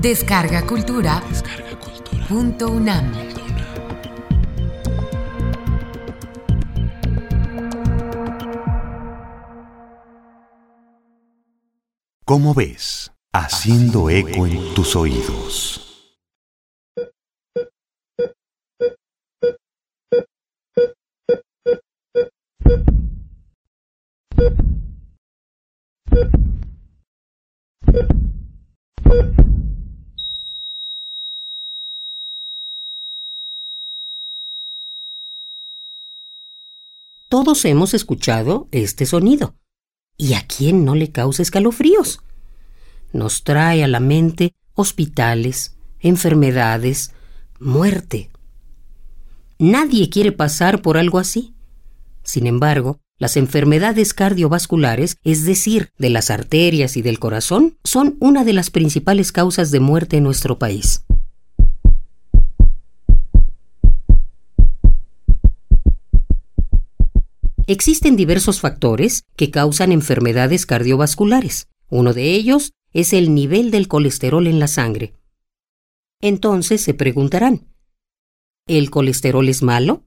Descarga Cultura. Punto UNAM. ¿Cómo ves? Haciendo eco en tus oídos. Todos hemos escuchado este sonido. ¿Y a quién no le causa escalofríos? Nos trae a la mente hospitales, enfermedades, muerte. Nadie quiere pasar por algo así. Sin embargo, las enfermedades cardiovasculares, es decir, de las arterias y del corazón, son una de las principales causas de muerte en nuestro país. Existen diversos factores que causan enfermedades cardiovasculares. Uno de ellos es el nivel del colesterol en la sangre. Entonces se preguntarán, ¿el colesterol es malo?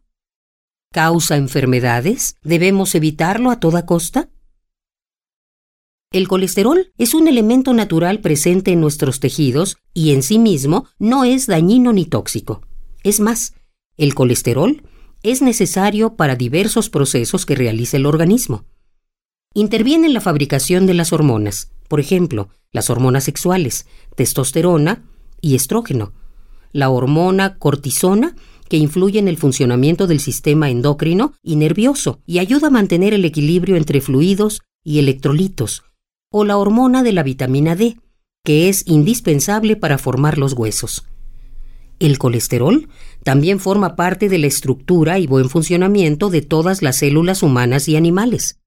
¿Causa enfermedades? ¿Debemos evitarlo a toda costa? El colesterol es un elemento natural presente en nuestros tejidos y en sí mismo no es dañino ni tóxico. Es más, el colesterol es necesario para diversos procesos que realiza el organismo. Interviene en la fabricación de las hormonas, por ejemplo, las hormonas sexuales, testosterona y estrógeno, la hormona cortisona, que influye en el funcionamiento del sistema endocrino y nervioso y ayuda a mantener el equilibrio entre fluidos y electrolitos, o la hormona de la vitamina D, que es indispensable para formar los huesos. El colesterol también forma parte de la estructura y buen funcionamiento de todas las células humanas y animales.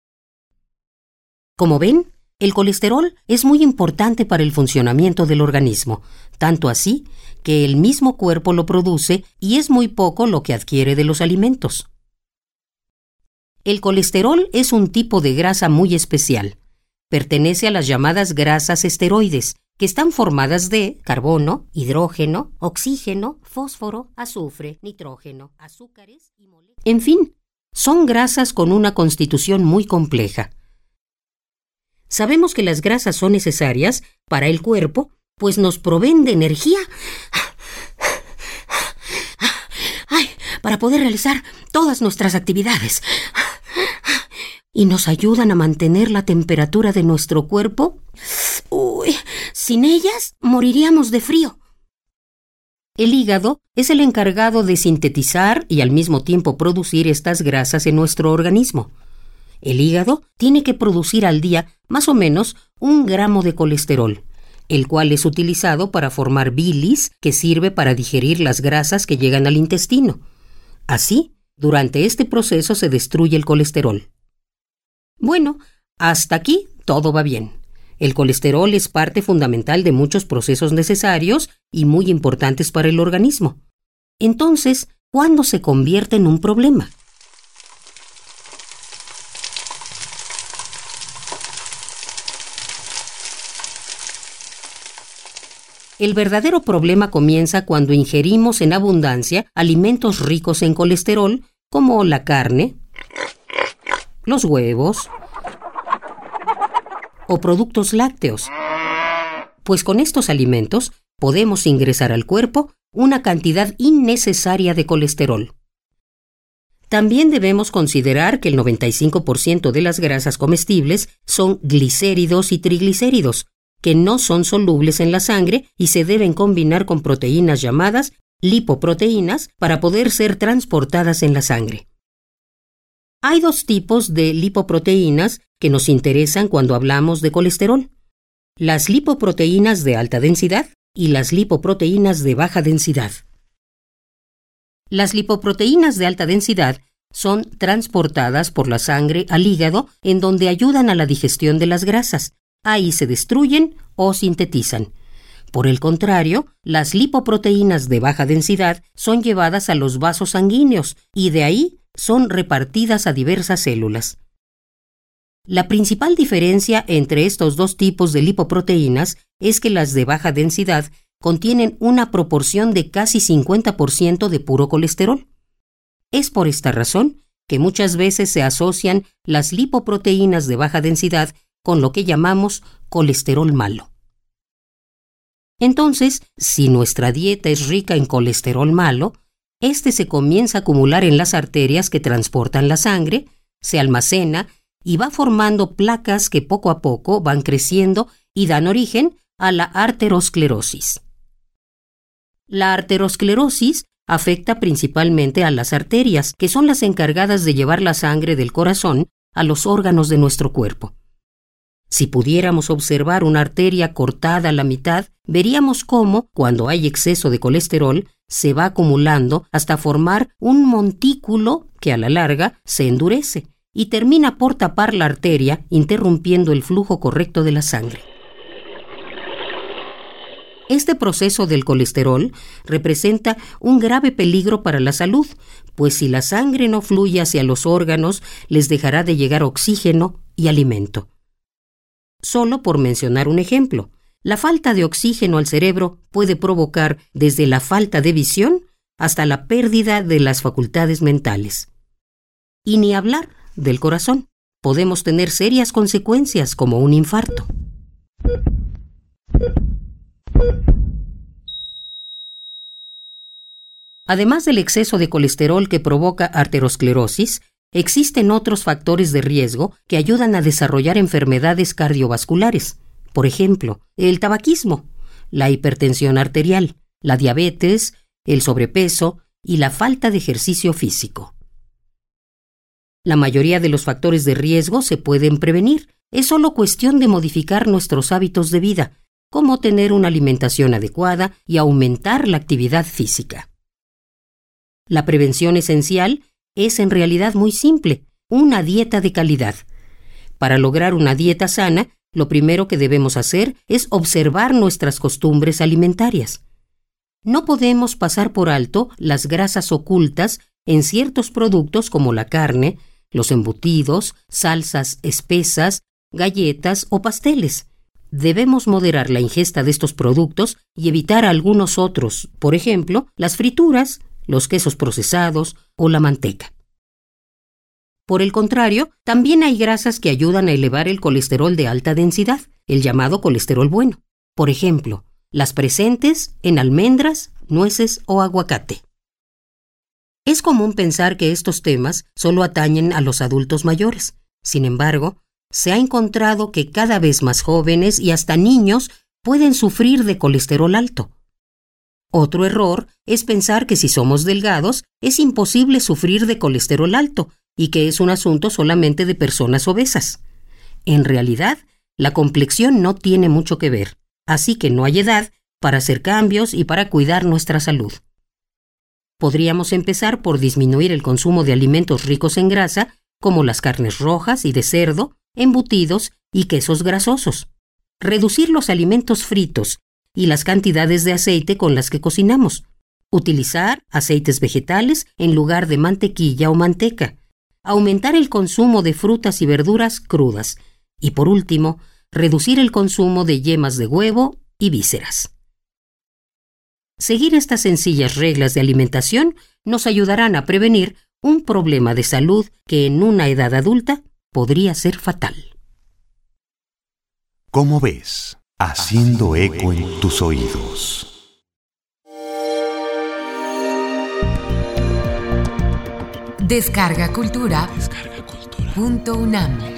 Como ven, el colesterol es muy importante para el funcionamiento del organismo, tanto así que el mismo cuerpo lo produce y es muy poco lo que adquiere de los alimentos. El colesterol es un tipo de grasa muy especial. Pertenece a las llamadas grasas esteroides, que están formadas de carbono, hidrógeno, oxígeno, fósforo, azufre, nitrógeno, azúcares y moléculas. En fin, son grasas con una constitución muy compleja. Sabemos que las grasas son necesarias para el cuerpo, pues nos proveen de energía para poder realizar todas nuestras actividades y nos ayudan a mantener la temperatura de nuestro cuerpo. Sin ellas moriríamos de frío. El hígado es el encargado de sintetizar y al mismo tiempo producir estas grasas en nuestro organismo. El hígado tiene que producir al día más o menos un gramo de colesterol, el cual es utilizado para formar bilis que sirve para digerir las grasas que llegan al intestino. Así, durante este proceso se destruye el colesterol. Bueno, hasta aquí todo va bien. El colesterol es parte fundamental de muchos procesos necesarios y muy importantes para el organismo. Entonces, ¿cuándo se convierte en un problema? El verdadero problema comienza cuando ingerimos en abundancia alimentos ricos en colesterol, como la carne, los huevos o productos lácteos, pues con estos alimentos podemos ingresar al cuerpo una cantidad innecesaria de colesterol. También debemos considerar que el 95% de las grasas comestibles son glicéridos y triglicéridos, que no son solubles en la sangre y se deben combinar con proteínas llamadas lipoproteínas para poder ser transportadas en la sangre. Hay dos tipos de lipoproteínas que nos interesan cuando hablamos de colesterol. Las lipoproteínas de alta densidad y las lipoproteínas de baja densidad. Las lipoproteínas de alta densidad son transportadas por la sangre al hígado en donde ayudan a la digestión de las grasas. Ahí se destruyen o sintetizan. Por el contrario, las lipoproteínas de baja densidad son llevadas a los vasos sanguíneos y de ahí son repartidas a diversas células. La principal diferencia entre estos dos tipos de lipoproteínas es que las de baja densidad contienen una proporción de casi 50% de puro colesterol. Es por esta razón que muchas veces se asocian las lipoproteínas de baja densidad con lo que llamamos colesterol malo. Entonces, si nuestra dieta es rica en colesterol malo, este se comienza a acumular en las arterias que transportan la sangre, se almacena y va formando placas que poco a poco van creciendo y dan origen a la arterosclerosis. La arterosclerosis afecta principalmente a las arterias, que son las encargadas de llevar la sangre del corazón a los órganos de nuestro cuerpo. Si pudiéramos observar una arteria cortada a la mitad, veríamos cómo, cuando hay exceso de colesterol, se va acumulando hasta formar un montículo que a la larga se endurece y termina por tapar la arteria, interrumpiendo el flujo correcto de la sangre. Este proceso del colesterol representa un grave peligro para la salud, pues si la sangre no fluye hacia los órganos, les dejará de llegar oxígeno y alimento. Solo por mencionar un ejemplo, la falta de oxígeno al cerebro puede provocar desde la falta de visión hasta la pérdida de las facultades mentales. Y ni hablar del corazón. Podemos tener serias consecuencias como un infarto. Además del exceso de colesterol que provoca arteriosclerosis, existen otros factores de riesgo que ayudan a desarrollar enfermedades cardiovasculares. Por ejemplo, el tabaquismo, la hipertensión arterial, la diabetes, el sobrepeso y la falta de ejercicio físico. La mayoría de los factores de riesgo se pueden prevenir. Es solo cuestión de modificar nuestros hábitos de vida, como tener una alimentación adecuada y aumentar la actividad física. La prevención esencial es en realidad muy simple, una dieta de calidad. Para lograr una dieta sana, lo primero que debemos hacer es observar nuestras costumbres alimentarias. No podemos pasar por alto las grasas ocultas en ciertos productos como la carne, los embutidos, salsas espesas, galletas o pasteles. Debemos moderar la ingesta de estos productos y evitar algunos otros, por ejemplo, las frituras, los quesos procesados o la manteca. Por el contrario, también hay grasas que ayudan a elevar el colesterol de alta densidad, el llamado colesterol bueno. Por ejemplo, las presentes en almendras, nueces o aguacate. Es común pensar que estos temas solo atañen a los adultos mayores. Sin embargo, se ha encontrado que cada vez más jóvenes y hasta niños pueden sufrir de colesterol alto. Otro error es pensar que si somos delgados es imposible sufrir de colesterol alto, y que es un asunto solamente de personas obesas. En realidad, la complexión no tiene mucho que ver, así que no hay edad para hacer cambios y para cuidar nuestra salud. Podríamos empezar por disminuir el consumo de alimentos ricos en grasa, como las carnes rojas y de cerdo, embutidos y quesos grasosos. Reducir los alimentos fritos y las cantidades de aceite con las que cocinamos. Utilizar aceites vegetales en lugar de mantequilla o manteca aumentar el consumo de frutas y verduras crudas y, por último, reducir el consumo de yemas de huevo y vísceras. Seguir estas sencillas reglas de alimentación nos ayudarán a prevenir un problema de salud que en una edad adulta podría ser fatal. ¿Cómo ves? Haciendo eco en tus oídos. Descarga Cultura. Descarga Cultura. Punto UNAM.